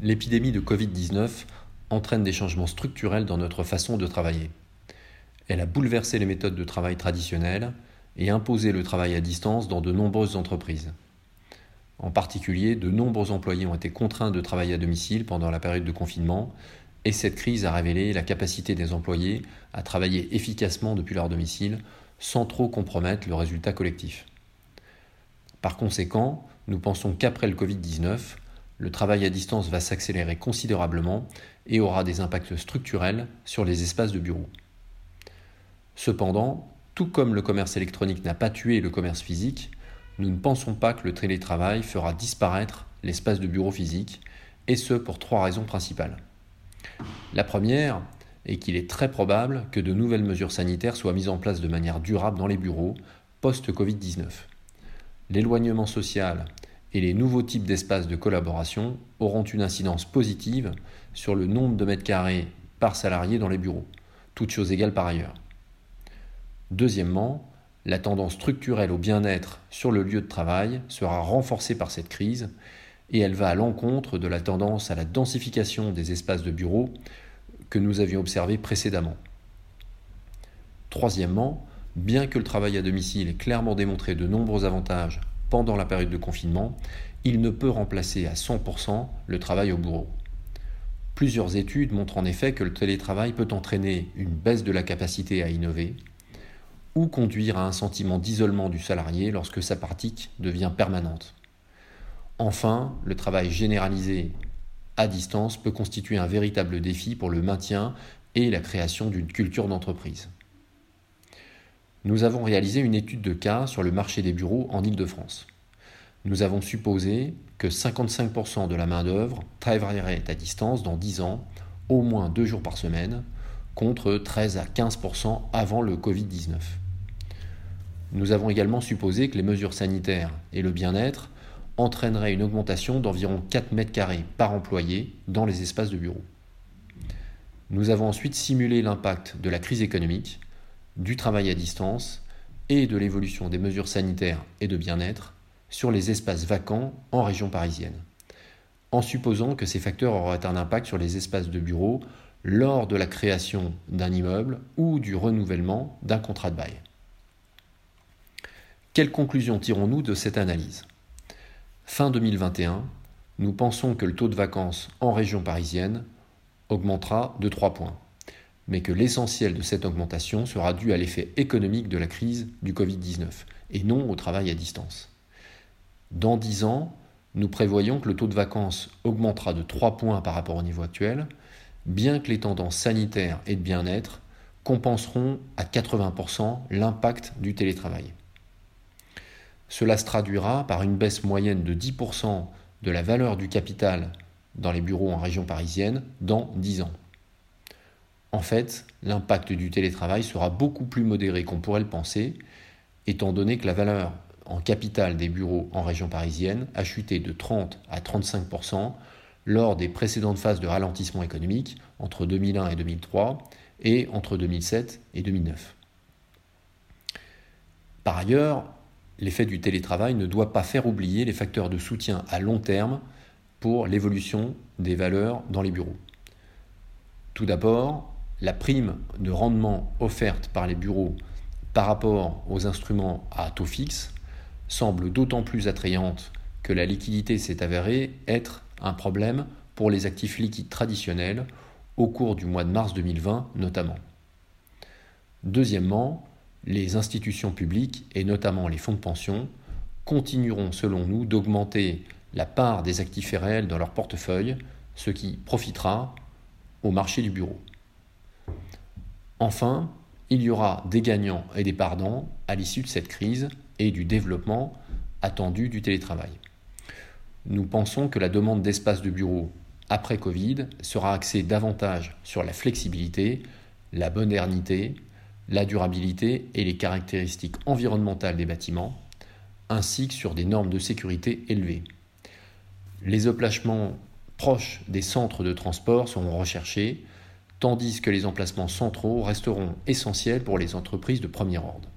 L'épidémie de Covid-19 entraîne des changements structurels dans notre façon de travailler. Elle a bouleversé les méthodes de travail traditionnelles et imposé le travail à distance dans de nombreuses entreprises. En particulier, de nombreux employés ont été contraints de travailler à domicile pendant la période de confinement et cette crise a révélé la capacité des employés à travailler efficacement depuis leur domicile sans trop compromettre le résultat collectif. Par conséquent, nous pensons qu'après le Covid-19, le travail à distance va s'accélérer considérablement et aura des impacts structurels sur les espaces de bureau. Cependant, tout comme le commerce électronique n'a pas tué le commerce physique, nous ne pensons pas que le télétravail fera disparaître l'espace de bureau physique, et ce pour trois raisons principales. La première est qu'il est très probable que de nouvelles mesures sanitaires soient mises en place de manière durable dans les bureaux post-Covid-19. L'éloignement social et les nouveaux types d'espaces de collaboration auront une incidence positive sur le nombre de mètres carrés par salarié dans les bureaux, toutes choses égales par ailleurs. Deuxièmement, la tendance structurelle au bien-être sur le lieu de travail sera renforcée par cette crise et elle va à l'encontre de la tendance à la densification des espaces de bureaux que nous avions observé précédemment. Troisièmement, bien que le travail à domicile ait clairement démontré de nombreux avantages pendant la période de confinement, il ne peut remplacer à 100% le travail au bureau. Plusieurs études montrent en effet que le télétravail peut entraîner une baisse de la capacité à innover ou conduire à un sentiment d'isolement du salarié lorsque sa pratique devient permanente. Enfin, le travail généralisé à distance peut constituer un véritable défi pour le maintien et la création d'une culture d'entreprise. Nous avons réalisé une étude de cas sur le marché des bureaux en Ile-de-France. Nous avons supposé que 55% de la main-d'œuvre travaillerait à distance dans 10 ans, au moins deux jours par semaine, contre 13 à 15% avant le Covid-19. Nous avons également supposé que les mesures sanitaires et le bien-être entraînerait une augmentation d'environ 4 mètres carrés par employé dans les espaces de bureau. Nous avons ensuite simulé l'impact de la crise économique, du travail à distance et de l'évolution des mesures sanitaires et de bien-être sur les espaces vacants en région parisienne, en supposant que ces facteurs auraient un impact sur les espaces de bureau lors de la création d'un immeuble ou du renouvellement d'un contrat de bail. Quelles conclusions tirons-nous de cette analyse? Fin 2021, nous pensons que le taux de vacances en région parisienne augmentera de 3 points, mais que l'essentiel de cette augmentation sera dû à l'effet économique de la crise du Covid-19 et non au travail à distance. Dans 10 ans, nous prévoyons que le taux de vacances augmentera de 3 points par rapport au niveau actuel, bien que les tendances sanitaires et de bien-être compenseront à 80% l'impact du télétravail. Cela se traduira par une baisse moyenne de 10% de la valeur du capital dans les bureaux en région parisienne dans 10 ans. En fait, l'impact du télétravail sera beaucoup plus modéré qu'on pourrait le penser, étant donné que la valeur en capital des bureaux en région parisienne a chuté de 30 à 35% lors des précédentes phases de ralentissement économique entre 2001 et 2003 et entre 2007 et 2009. Par ailleurs, l'effet du télétravail ne doit pas faire oublier les facteurs de soutien à long terme pour l'évolution des valeurs dans les bureaux. Tout d'abord, la prime de rendement offerte par les bureaux par rapport aux instruments à taux fixe semble d'autant plus attrayante que la liquidité s'est avérée être un problème pour les actifs liquides traditionnels au cours du mois de mars 2020 notamment. Deuxièmement, les institutions publiques, et notamment les fonds de pension, continueront selon nous d'augmenter la part des actifs réels dans leur portefeuille, ce qui profitera au marché du bureau. Enfin, il y aura des gagnants et des perdants à l'issue de cette crise et du développement attendu du télétravail. Nous pensons que la demande d'espace de bureau après Covid sera axée davantage sur la flexibilité, la modernité, la durabilité et les caractéristiques environnementales des bâtiments, ainsi que sur des normes de sécurité élevées. Les emplacements proches des centres de transport seront recherchés, tandis que les emplacements centraux resteront essentiels pour les entreprises de premier ordre.